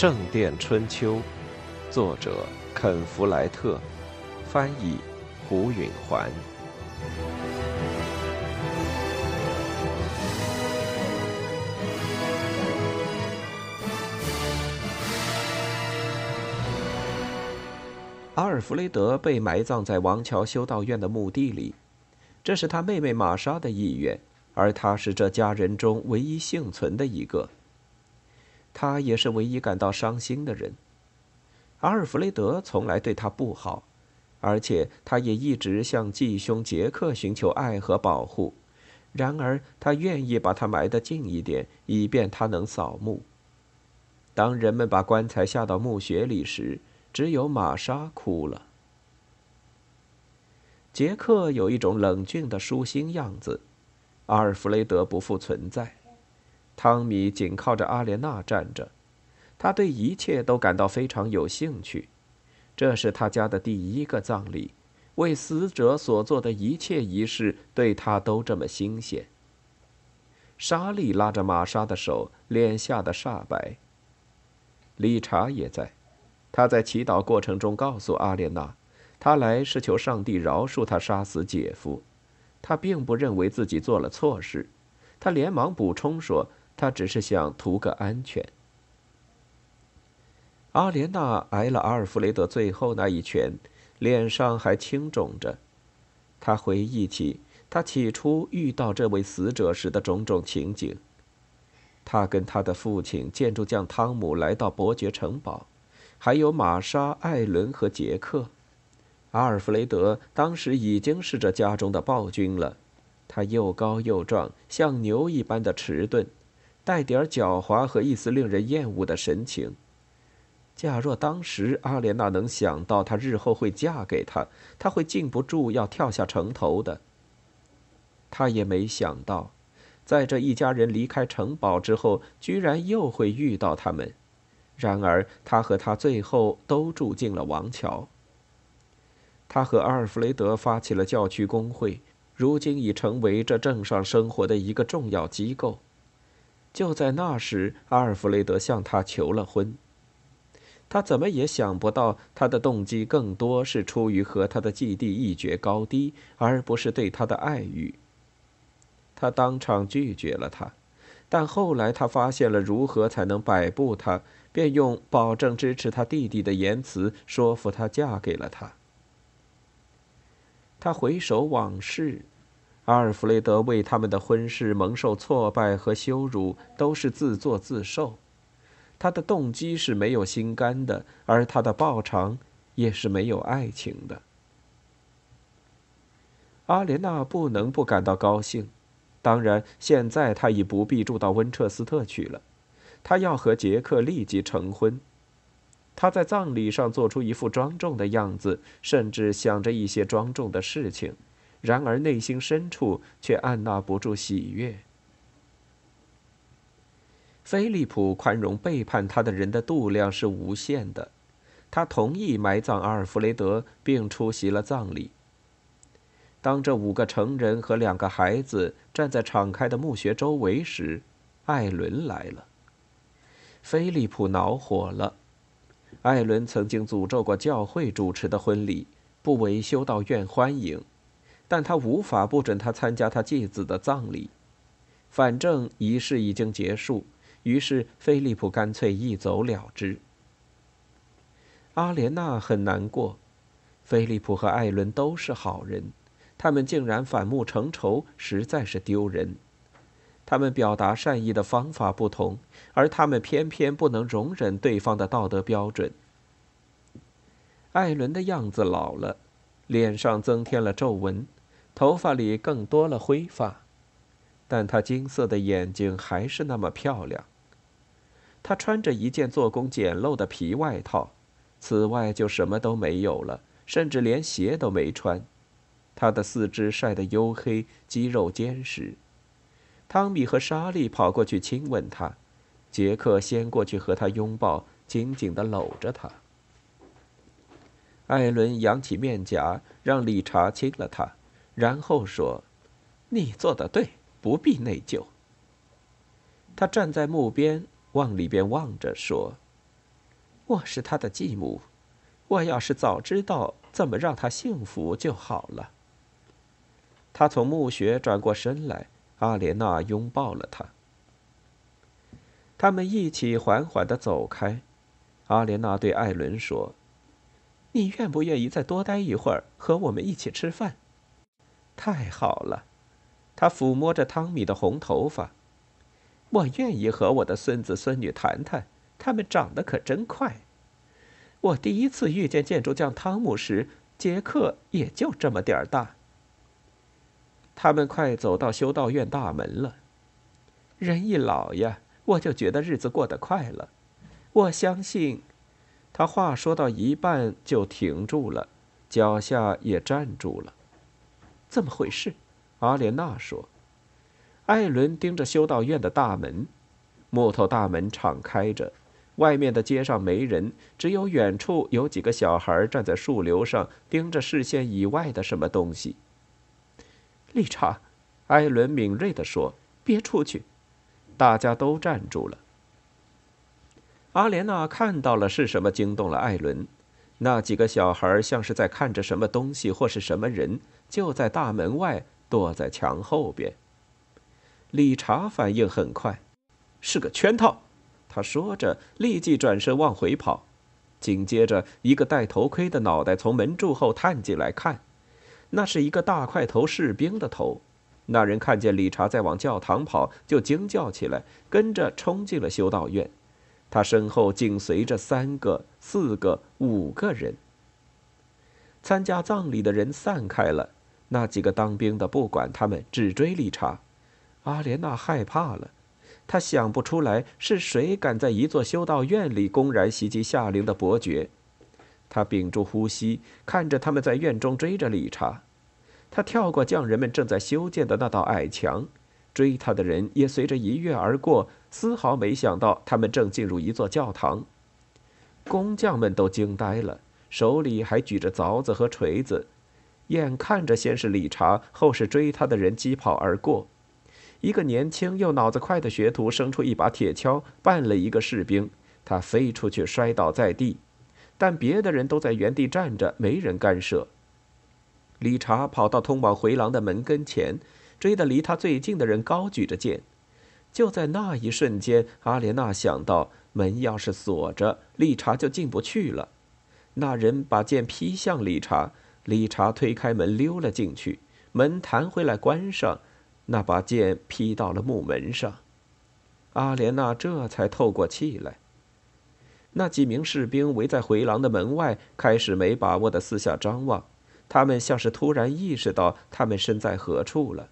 圣殿春秋》，作者肯·弗莱特，翻译胡允环。阿尔弗雷德被埋葬在王桥修道院的墓地里，这是他妹妹玛莎的意愿，而他是这家人中唯一幸存的一个。他也是唯一感到伤心的人。阿尔弗雷德从来对他不好，而且他也一直向继兄杰克寻求爱和保护。然而，他愿意把他埋得近一点，以便他能扫墓。当人们把棺材下到墓穴里时，只有玛莎哭了。杰克有一种冷峻的舒心样子，阿尔弗雷德不复存在。汤米紧靠着阿莲娜站着，他对一切都感到非常有兴趣。这是他家的第一个葬礼，为死者所做的一切仪式对他都这么新鲜。莎莉拉着玛莎的手，脸吓得煞白。理查也在。他在祈祷过程中告诉阿莲娜，他来是求上帝饶恕他杀死姐夫。他并不认为自己做了错事。他连忙补充说，他只是想图个安全。阿莲娜挨了阿尔弗雷德最后那一拳，脸上还青肿着。他回忆起他起初遇到这位死者时的种种情景。他跟他的父亲建筑匠汤姆来到伯爵城堡。还有玛莎、艾伦和杰克，阿尔弗雷德当时已经是这家中的暴君了。他又高又壮，像牛一般的迟钝，带点狡猾和一丝令人厌恶的神情。假若当时阿莲娜能想到他日后会嫁给他，他会禁不住要跳下城头的。他也没想到，在这一家人离开城堡之后，居然又会遇到他们。然而，他和他最后都住进了王桥。他和阿尔弗雷德发起了教区工会，如今已成为这镇上生活的一个重要机构。就在那时，阿尔弗雷德向她求了婚。他怎么也想不到，他的动机更多是出于和他的继弟一决高低，而不是对他的爱欲。他当场拒绝了他，但后来他发现了如何才能摆布他。便用保证支持他弟弟的言辞说服她嫁给了他。他回首往事，阿尔弗雷德为他们的婚事蒙受挫败和羞辱，都是自作自受。他的动机是没有心肝的，而他的报偿也是没有爱情的。阿莲娜不能不感到高兴，当然，现在他已不必住到温彻斯特去了。他要和杰克立即成婚。他在葬礼上做出一副庄重的样子，甚至想着一些庄重的事情，然而内心深处却按捺不住喜悦。菲利普宽容背叛他的人的度量是无限的，他同意埋葬阿尔弗雷德，并出席了葬礼。当这五个成人和两个孩子站在敞开的墓穴周围时，艾伦来了。菲利普恼火了。艾伦曾经诅咒过教会主持的婚礼，不为修道院欢迎，但他无法不准他参加他继子的葬礼。反正仪式已经结束，于是菲利普干脆一走了之。阿莲娜很难过。菲利普和艾伦都是好人，他们竟然反目成仇，实在是丢人。他们表达善意的方法不同，而他们偏偏不能容忍对方的道德标准。艾伦的样子老了，脸上增添了皱纹，头发里更多了灰发，但他金色的眼睛还是那么漂亮。他穿着一件做工简陋的皮外套，此外就什么都没有了，甚至连鞋都没穿。他的四肢晒得黝黑，肌肉坚实。汤米和莎莉跑过去亲吻他，杰克先过去和他拥抱，紧紧地搂着他。艾伦扬起面颊，让理查亲了他，然后说：“你做的对，不必内疚。”他站在墓边，往里边望着，说：“我是他的继母，我要是早知道怎么让他幸福就好了。他从墓穴转过身来，阿莲娜拥抱了他。他们一起缓缓的走开。阿莲娜对艾伦说：“你愿不愿意再多待一会儿，和我们一起吃饭？”太好了，他抚摸着汤米的红头发。我愿意和我的孙子孙女谈谈，他们长得可真快。我第一次遇见建筑匠汤姆时，杰克也就这么点儿大。他们快走到修道院大门了。人一老呀，我就觉得日子过得快了。我相信，他话说到一半就停住了，脚下也站住了。怎么回事？阿莲娜说。艾伦盯着修道院的大门，木头大门敞开着，外面的街上没人，只有远处有几个小孩站在树瘤上，盯着视线以外的什么东西。理查，艾伦敏锐地说：“别出去！”大家都站住了。阿莲娜看到了是什么惊动了艾伦，那几个小孩像是在看着什么东西或是什么人，就在大门外躲在墙后边。理查反应很快，是个圈套。他说着，立即转身往回跑。紧接着，一个戴头盔的脑袋从门柱后探进来看，那是一个大块头士兵的头。那人看见理查在往教堂跑，就惊叫起来，跟着冲进了修道院。他身后紧随着三个、四个、五个人。参加葬礼的人散开了，那几个当兵的不管他们，只追理查。阿莲娜害怕了，她想不出来是谁敢在一座修道院里公然袭击夏灵的伯爵。她屏住呼吸，看着他们在院中追着理查。他跳过匠人们正在修建的那道矮墙，追他的人也随着一跃而过，丝毫没想到他们正进入一座教堂。工匠们都惊呆了，手里还举着凿子和锤子，眼看着先是理查，后是追他的人疾跑而过。一个年轻又脑子快的学徒伸出一把铁锹，绊了一个士兵，他飞出去摔倒在地，但别的人都在原地站着，没人干涉。理查跑到通往回廊的门跟前，追得离他最近的人高举着剑。就在那一瞬间，阿莲娜想到，门要是锁着，理查就进不去了。那人把剑劈向理查，理查推开门溜了进去，门弹回来关上。那把剑劈到了木门上，阿莲娜这才透过气来。那几名士兵围在回廊的门外，开始没把握的四下张望，他们像是突然意识到他们身在何处了。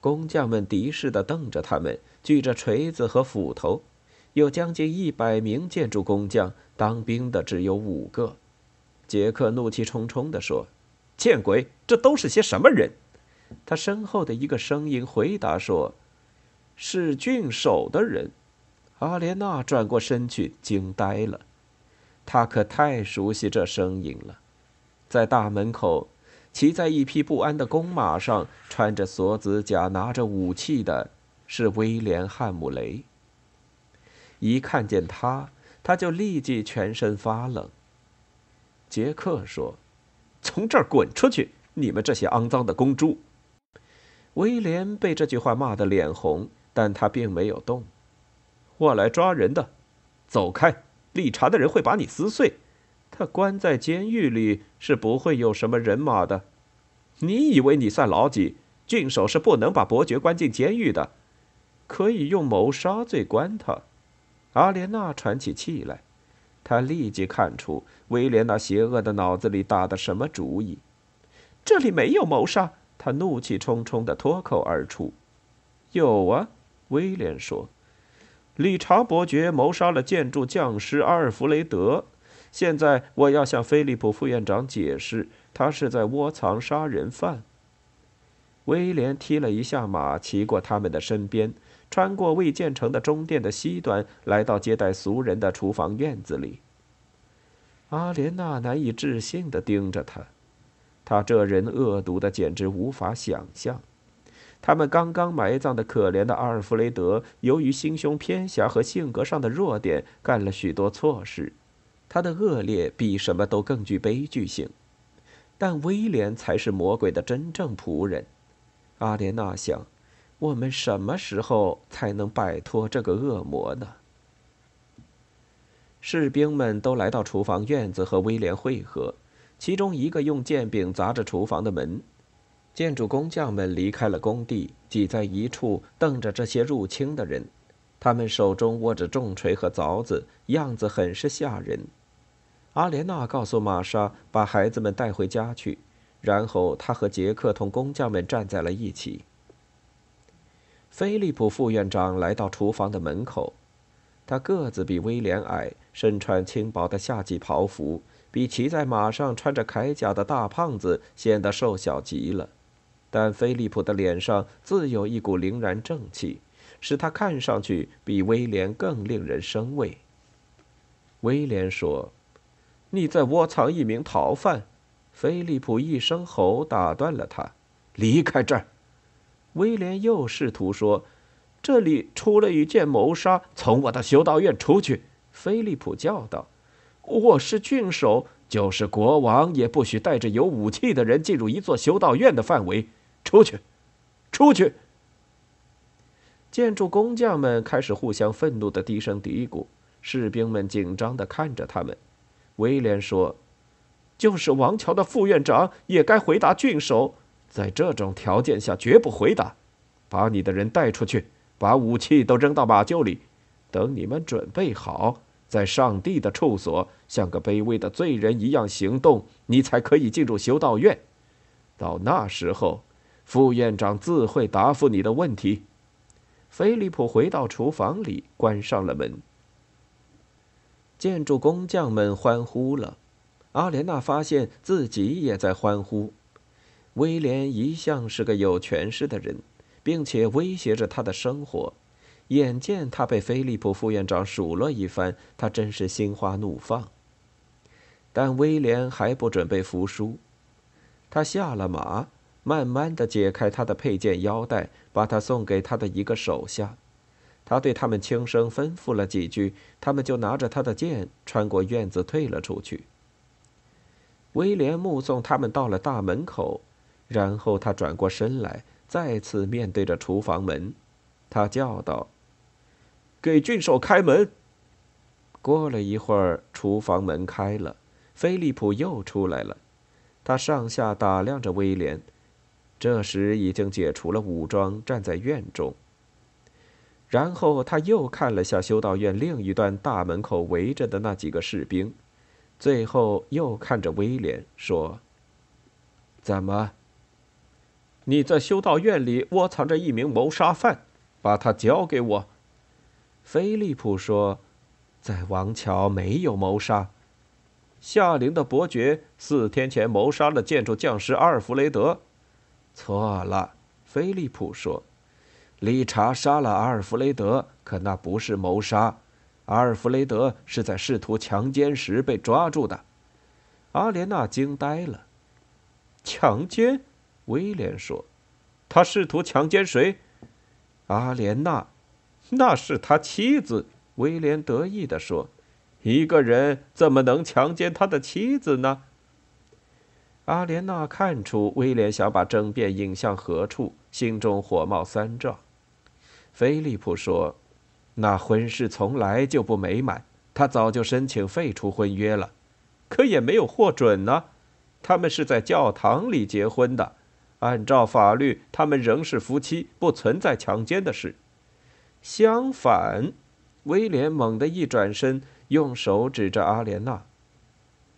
工匠们敌视地瞪着他们，举着锤子和斧头，有将近一百名建筑工匠，当兵的只有五个。杰克怒气冲冲地说：“见鬼，这都是些什么人？”他身后的一个声音回答说：“是郡守的人。”阿莲娜转过身去，惊呆了。他可太熟悉这声音了。在大门口，骑在一匹不安的公马上，穿着锁子甲，拿着武器的是威廉·汉姆雷。一看见他，他就立即全身发冷。杰克说：“从这儿滚出去，你们这些肮脏的公猪！”威廉被这句话骂得脸红，但他并没有动。我来抓人的，走开！理查的人会把你撕碎。他关在监狱里是不会有什么人马的。你以为你算老几？郡守是不能把伯爵关进监狱的，可以用谋杀罪关他。阿莲娜喘起气来，他立即看出威廉那邪恶的脑子里打的什么主意。这里没有谋杀。他怒气冲冲地脱口而出：“有啊。”威廉说：“理查伯爵谋杀了建筑匠师阿尔弗雷德。现在我要向菲利普副院长解释，他是在窝藏杀人犯。”威廉踢了一下马，骑过他们的身边，穿过未建成的中殿的西端，来到接待俗人的厨房院子里。阿莲娜难以置信地盯着他。他这人恶毒的简直无法想象。他们刚刚埋葬的可怜的阿尔弗雷德，由于心胸偏狭和性格上的弱点，干了许多错事。他的恶劣比什么都更具悲剧性。但威廉才是魔鬼的真正仆人。阿莲娜想：我们什么时候才能摆脱这个恶魔呢？士兵们都来到厨房院子和威廉会合，其中一个用剑柄砸着厨房的门。建筑工匠们离开了工地，挤在一处，瞪着这些入侵的人。他们手中握着重锤和凿子，样子很是吓人。阿莲娜告诉玛莎把孩子们带回家去，然后他和杰克同工匠们站在了一起。菲利普副院长来到厨房的门口，他个子比威廉矮，身穿轻薄的夏季袍服，比骑在马上穿着铠甲的大胖子显得瘦小极了。但菲利普的脸上自有一股凛然正气。使他看上去比威廉更令人生畏。威廉说：“你在窝藏一名逃犯。”菲利普一声吼打断了他：“离开这儿！”威廉又试图说：“这里出了一件谋杀，从我的修道院出去！”菲利普叫道：“我是郡守，就是国王也不许带着有武器的人进入一座修道院的范围。出去，出去！”建筑工匠们开始互相愤怒的低声嘀咕，士兵们紧张的看着他们。威廉说：“就是王桥的副院长也该回答郡守，在这种条件下绝不回答。把你的人带出去，把武器都扔到马厩里，等你们准备好，在上帝的处所像个卑微的罪人一样行动，你才可以进入修道院。到那时候，副院长自会答复你的问题。”菲利普回到厨房里，关上了门。建筑工匠们欢呼了，阿莲娜发现自己也在欢呼。威廉一向是个有权势的人，并且威胁着他的生活。眼见他被菲利普副院长数落一番，他真是心花怒放。但威廉还不准备服输，他下了马。慢慢的解开他的佩剑腰带，把他送给他的一个手下。他对他们轻声吩咐了几句，他们就拿着他的剑穿过院子退了出去。威廉目送他们到了大门口，然后他转过身来，再次面对着厨房门，他叫道：“给郡守开门。”过了一会儿，厨房门开了，菲利普又出来了，他上下打量着威廉。这时已经解除了武装，站在院中。然后他又看了下修道院另一端大门口围着的那几个士兵，最后又看着威廉说：“怎么？你在修道院里窝藏着一名谋杀犯，把他交给我。”菲利普说：“在王桥没有谋杀。夏灵的伯爵四天前谋杀了建筑匠师阿尔弗雷德。”错了，菲利普说：“理查杀了阿尔弗雷德，可那不是谋杀。阿尔弗雷德是在试图强奸时被抓住的。”阿莲娜惊呆了。强奸？威廉说：“他试图强奸谁？”阿莲娜，那是他妻子。威廉得意地说：“一个人怎么能强奸他的妻子呢？”阿莲娜看出威廉想把争辩引向何处，心中火冒三丈。菲利普说：“那婚事从来就不美满，他早就申请废除婚约了，可也没有获准呢。他们是在教堂里结婚的，按照法律，他们仍是夫妻，不存在强奸的事。相反，威廉猛地一转身，用手指着阿莲娜。”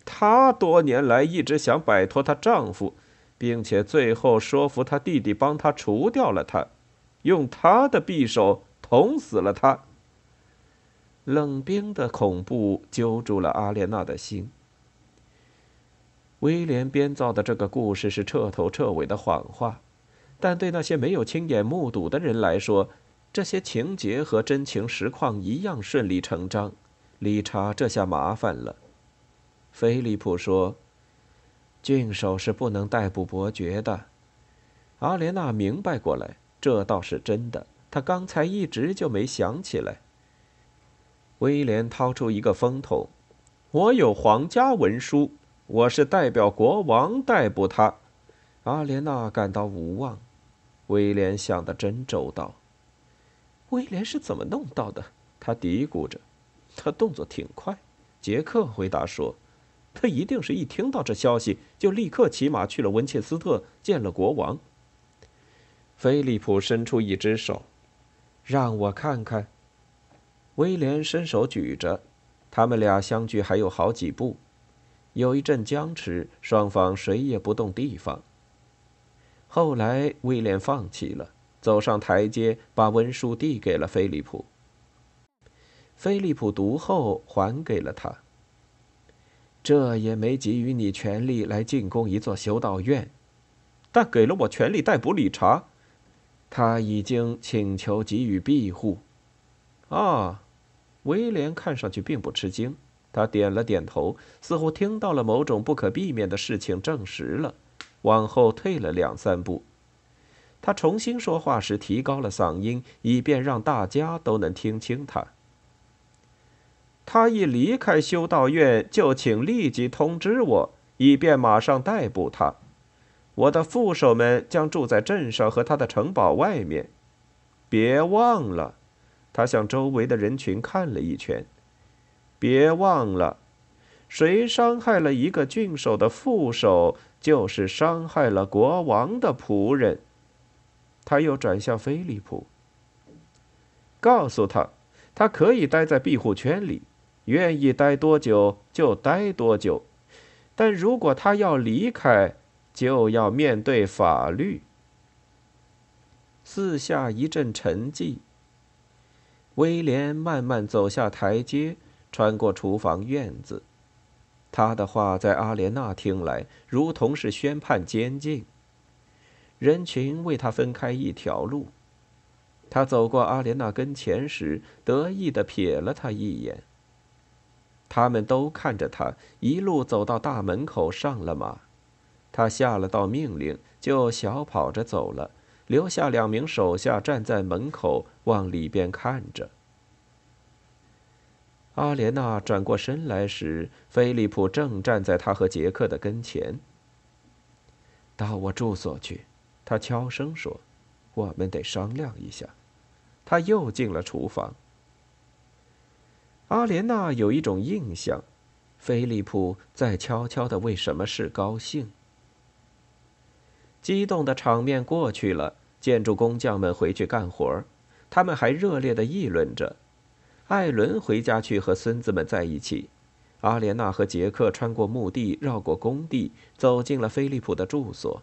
她多年来一直想摆脱她丈夫，并且最后说服她弟弟帮她除掉了他，用他的匕首捅死了他。冷冰的恐怖揪住了阿莲娜的心。威廉编造的这个故事是彻头彻尾的谎话，但对那些没有亲眼目睹的人来说，这些情节和真情实况一样顺理成章。理查这下麻烦了。菲利普说：“郡守是不能逮捕伯爵的。”阿莲娜明白过来，这倒是真的。他刚才一直就没想起来。威廉掏出一个风筒，我有皇家文书，我是代表国王逮捕他。阿莲娜感到无望。威廉想得真周到。威廉是怎么弄到的？他嘀咕着。他动作挺快。杰克回答说：“他一定是一听到这消息，就立刻骑马去了文切斯特，见了国王。”菲利普伸出一只手，让我看看。威廉伸手举着。他们俩相距还有好几步，有一阵僵持，双方谁也不动地方。后来威廉放弃了，走上台阶，把文书递给了菲利普。菲利普读后还给了他。这也没给予你权利来进攻一座修道院，但给了我权利逮捕理查。他已经请求给予庇护。啊。威廉看上去并不吃惊，他点了点头，似乎听到了某种不可避免的事情证实了，往后退了两三步。他重新说话时提高了嗓音，以便让大家都能听清他。他一离开修道院，就请立即通知我，以便马上逮捕他。我的副手们将住在镇上和他的城堡外面。别忘了。他向周围的人群看了一圈，别忘了，谁伤害了一个郡守的副手，就是伤害了国王的仆人。他又转向菲利普，告诉他，他可以待在庇护圈里，愿意待多久就待多久，但如果他要离开，就要面对法律。四下一阵沉寂。威廉慢慢走下台阶，穿过厨房院子。他的话在阿莲娜听来，如同是宣判监禁。人群为他分开一条路。他走过阿莲娜跟前时，得意地瞥了他一眼。他们都看着他一路走到大门口，上了马。他下了道命令，就小跑着走了。留下两名手下站在门口，往里边看着。阿莲娜转过身来时，菲利普正站在他和杰克的跟前。到我住所去，他悄声说：“我们得商量一下。”他又进了厨房。阿莲娜有一种印象，菲利普在悄悄的为什么事高兴。激动的场面过去了，建筑工匠们回去干活他们还热烈的议论着。艾伦回家去和孙子们在一起。阿莲娜和杰克穿过墓地，绕过工地，走进了菲利普的住所。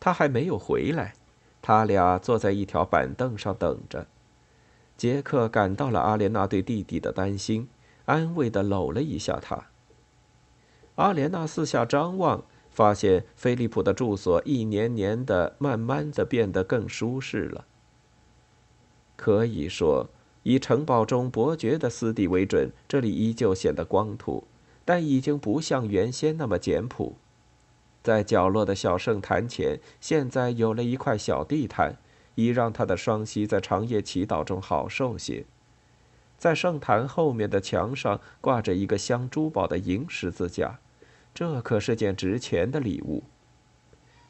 他还没有回来，他俩坐在一条板凳上等着。杰克感到了阿莲娜对弟弟的担心，安慰地搂了一下他。阿莲娜四下张望。发现菲利普的住所一年年的、慢慢的变得更舒适了。可以说，以城堡中伯爵的私邸为准，这里依旧显得光秃，但已经不像原先那么简朴。在角落的小圣坛前，现在有了一块小地毯，以让他的双膝在长夜祈祷中好受些。在圣坛后面的墙上挂着一个镶珠宝的银十字架。这可是件值钱的礼物。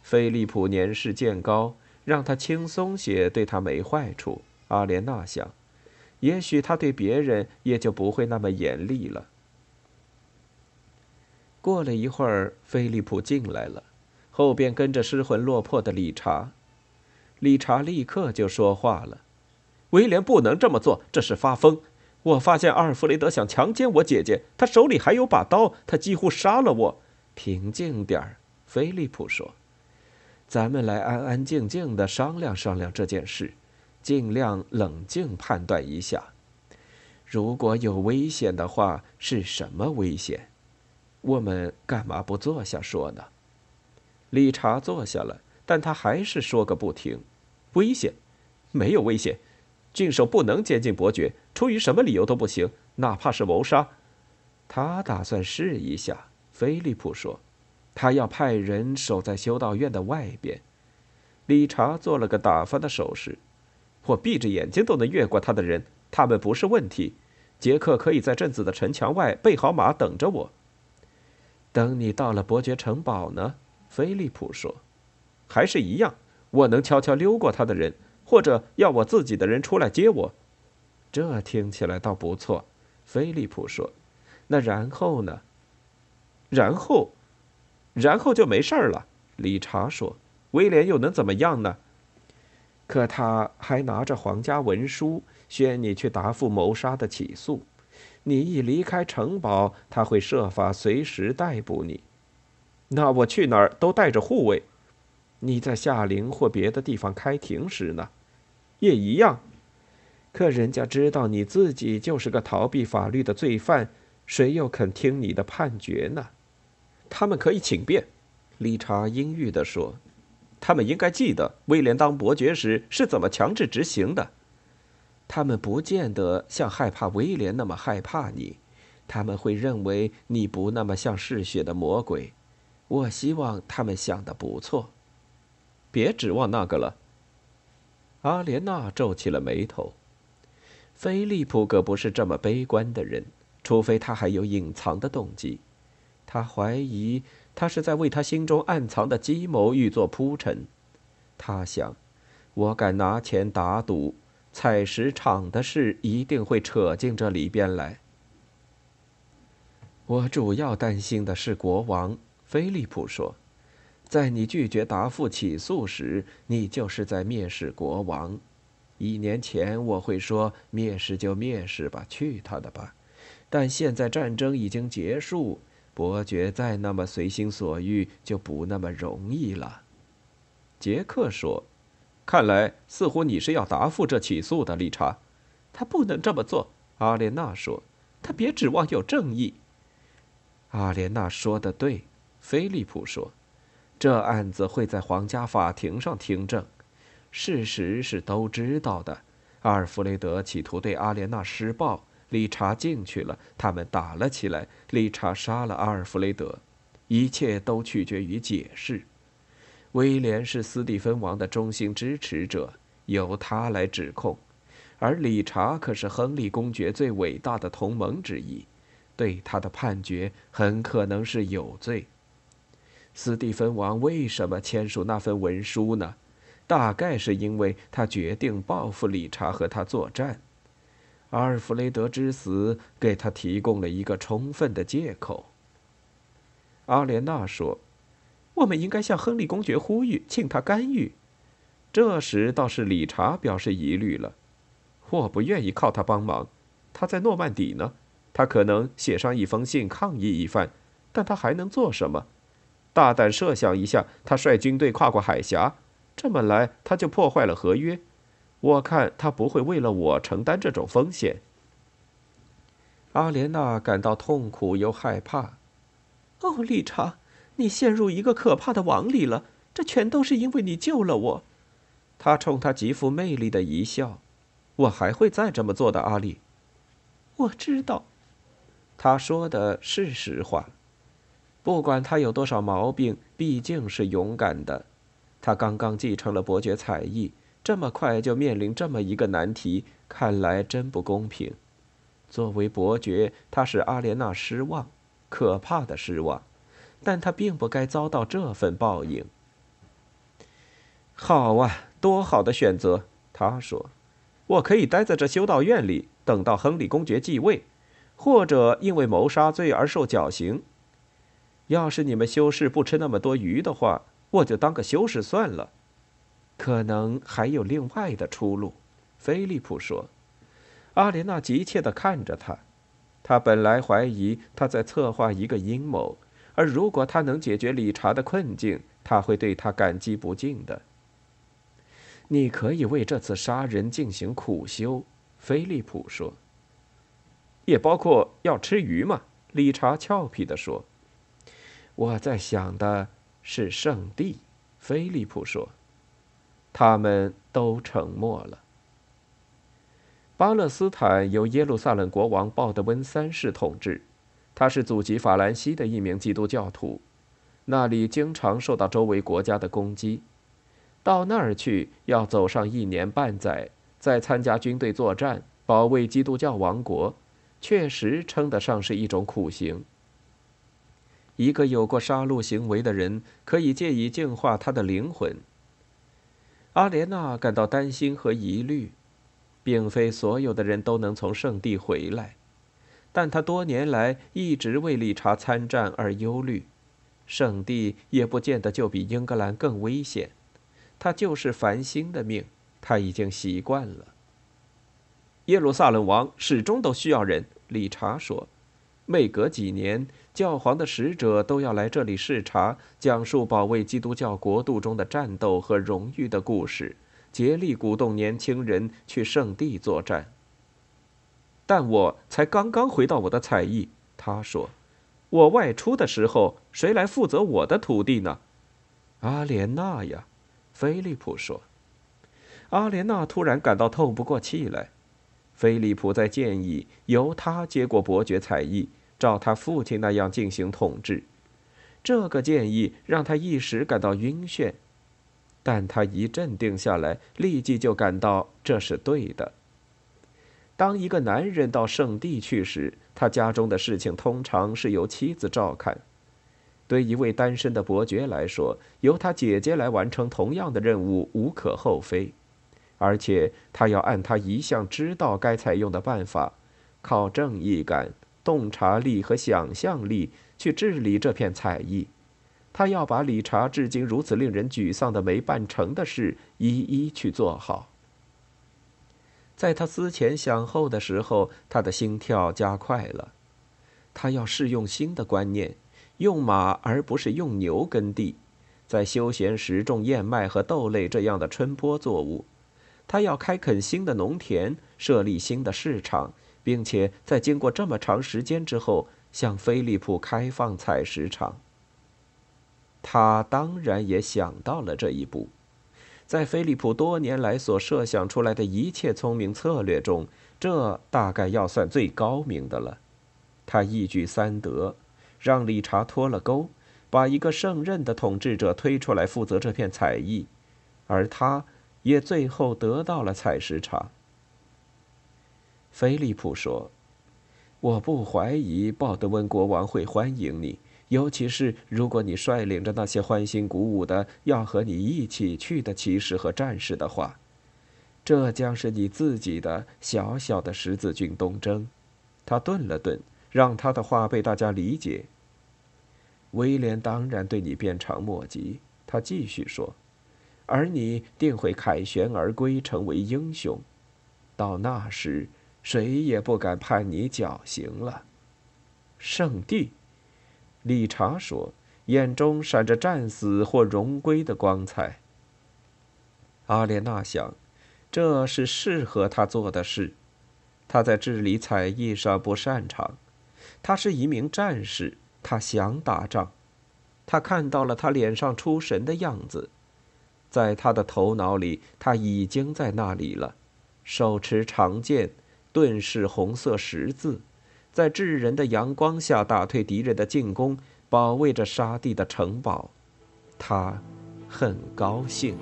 菲利普年事渐高，让他轻松些，对他没坏处。阿莲娜想，也许他对别人也就不会那么严厉了。过了一会儿，菲利普进来了，后边跟着失魂落魄的理查。理查立刻就说话了：“威廉不能这么做，这是发疯。”我发现阿尔弗雷德想强奸我姐姐，他手里还有把刀，他几乎杀了我。平静点儿，菲利普说：“咱们来安安静静的商量商量这件事，尽量冷静判断一下。如果有危险的话，是什么危险？我们干嘛不坐下说呢？”理查坐下了，但他还是说个不停：“危险？没有危险。”郡守不能监禁伯爵，出于什么理由都不行，哪怕是谋杀。他打算试一下。菲利普说：“他要派人守在修道院的外边。”理查做了个打发的手势：“我闭着眼睛都能越过他的人，他们不是问题。杰克可以在镇子的城墙外备好马等着我。等你到了伯爵城堡呢？菲利普说：“还是一样，我能悄悄溜过他的人，或者要我自己的人出来接我。”这听起来倒不错，菲利普说：“那然后呢？”然后，然后就没事儿了。理查说：“威廉又能怎么样呢？”可他还拿着皇家文书，宣你去答复谋杀的起诉。你一离开城堡，他会设法随时逮捕你。那我去哪儿都带着护卫。你在夏陵或别的地方开庭时呢，也一样。可人家知道你自己就是个逃避法律的罪犯，谁又肯听你的判决呢？他们可以请便。理查阴郁地说。他们应该记得威廉当伯爵时是怎么强制执行的。他们不见得像害怕威廉那么害怕你，他们会认为你不那么像嗜血的魔鬼。我希望他们想的不错。别指望那个了。阿莲娜皱起了眉头。菲利普可不是这么悲观的人，除非他还有隐藏的动机。他怀疑。他是在为他心中暗藏的计谋预做铺陈。他想，我敢拿钱打赌，采石场的事一定会扯进这里边来。我主要担心的是国王，菲利普说，在你拒绝答复起诉时，你就是在蔑视国王。一年前我会说蔑视就蔑视吧，去他的吧。但现在战争已经结束。伯爵再那么随心所欲，就不那么容易了。杰克说：“看来似乎你是要答复这起诉的，理查。”他不能这么做。阿莲娜说：“他别指望有正义。”阿莲娜说的对，菲利普说：“这案子会在皇家法庭上听证。事实是都知道的。阿尔弗雷德企图对阿莲娜施暴。”理查进去了，他们打了起来。理查杀了阿尔弗雷德，一切都取决于解释。威廉是斯蒂芬王的忠心支持者，由他来指控，而理查可是亨利公爵最伟大的同盟之一，对他的判决很可能是有罪。斯蒂芬王为什么签署那份文书呢？大概是因为他决定报复理查和他作战。阿尔弗雷德之死给他提供了一个充分的借口。阿莲娜说：“我们应该向亨利公爵呼吁，请他干预。”这时倒是理查表示疑虑了：“我不愿意靠他帮忙。他在诺曼底呢，他可能写上一封信抗议一番，但他还能做什么？大胆设想一下，他率军队跨过海峡，这么来他就破坏了合约。”我看他不会为了我承担这种风险。阿莲娜感到痛苦又害怕。哦，理查，你陷入一个可怕的网里了。这全都是因为你救了我。他冲他极富魅力的一笑。我还会再这么做的，阿丽。我知道，他说的是实话。不管他有多少毛病，毕竟是勇敢的。他刚刚继承了伯爵才艺。这么快就面临这么一个难题，看来真不公平。作为伯爵，他使阿莲娜失望，可怕的失望，但他并不该遭到这份报应。好啊，多好的选择！他说：“我可以待在这修道院里，等到亨利公爵继位，或者因为谋杀罪而受绞刑。要是你们修士不吃那么多鱼的话，我就当个修士算了。”可能还有另外的出路，菲利普说。阿莲娜急切地看着他，他本来怀疑他在策划一个阴谋，而如果他能解决理查的困境，他会对他感激不尽的。你可以为这次杀人进行苦修，菲利普说。也包括要吃鱼吗？理查俏皮地说。我在想的是圣地，菲利普说。他们都沉默了。巴勒斯坦由耶路撒冷国王鲍德温三世统治，他是祖籍法兰西的一名基督教徒，那里经常受到周围国家的攻击。到那儿去要走上一年半载，再参加军队作战，保卫基督教王国，确实称得上是一种苦行。一个有过杀戮行为的人，可以借以净化他的灵魂。阿莲娜感到担心和疑虑，并非所有的人都能从圣地回来，但他多年来一直为理查参战而忧虑。圣地也不见得就比英格兰更危险，他就是繁星的命，他已经习惯了。耶路撒冷王始终都需要人，理查说。每隔几年，教皇的使者都要来这里视察，讲述保卫基督教国度中的战斗和荣誉的故事，竭力鼓动年轻人去圣地作战。但我才刚刚回到我的采邑，他说：“我外出的时候，谁来负责我的土地呢？”阿莲娜呀，菲利普说。阿莲娜突然感到透不过气来。菲利普在建议由他接过伯爵采邑，照他父亲那样进行统治。这个建议让他一时感到晕眩，但他一镇定下来，立即就感到这是对的。当一个男人到圣地去时，他家中的事情通常是由妻子照看。对一位单身的伯爵来说，由他姐姐来完成同样的任务无可厚非。而且他要按他一向知道该采用的办法，靠正义感、洞察力和想象力去治理这片采邑。他要把理查至今如此令人沮丧的没办成的事一一去做好。在他思前想后的时候，他的心跳加快了。他要试用新的观念，用马而不是用牛耕地，在休闲时种燕麦和豆类这样的春播作物。他要开垦新的农田，设立新的市场，并且在经过这么长时间之后，向菲利普开放采石场。他当然也想到了这一步，在菲利普多年来所设想出来的一切聪明策略中，这大概要算最高明的了。他一举三得，让理查脱了钩，把一个胜任的统治者推出来负责这片采邑，而他。也最后得到了采石场。菲利普说：“我不怀疑鲍德温国王会欢迎你，尤其是如果你率领着那些欢欣鼓舞的要和你一起去的骑士和战士的话，这将是你自己的小小的十字军东征。”他顿了顿，让他的话被大家理解。威廉当然对你鞭长莫及，他继续说。而你定会凯旋而归，成为英雄。到那时，谁也不敢判你绞刑了。圣地，理查说，眼中闪着战死或荣归的光彩。阿莲娜想，这是适合他做的事。他在治理采邑上不擅长。他是一名战士，他想打仗。他看到了他脸上出神的样子。在他的头脑里，他已经在那里了，手持长剑，盾是红色十字，在炙人的阳光下打退敌人的进攻，保卫着沙地的城堡。他很高兴。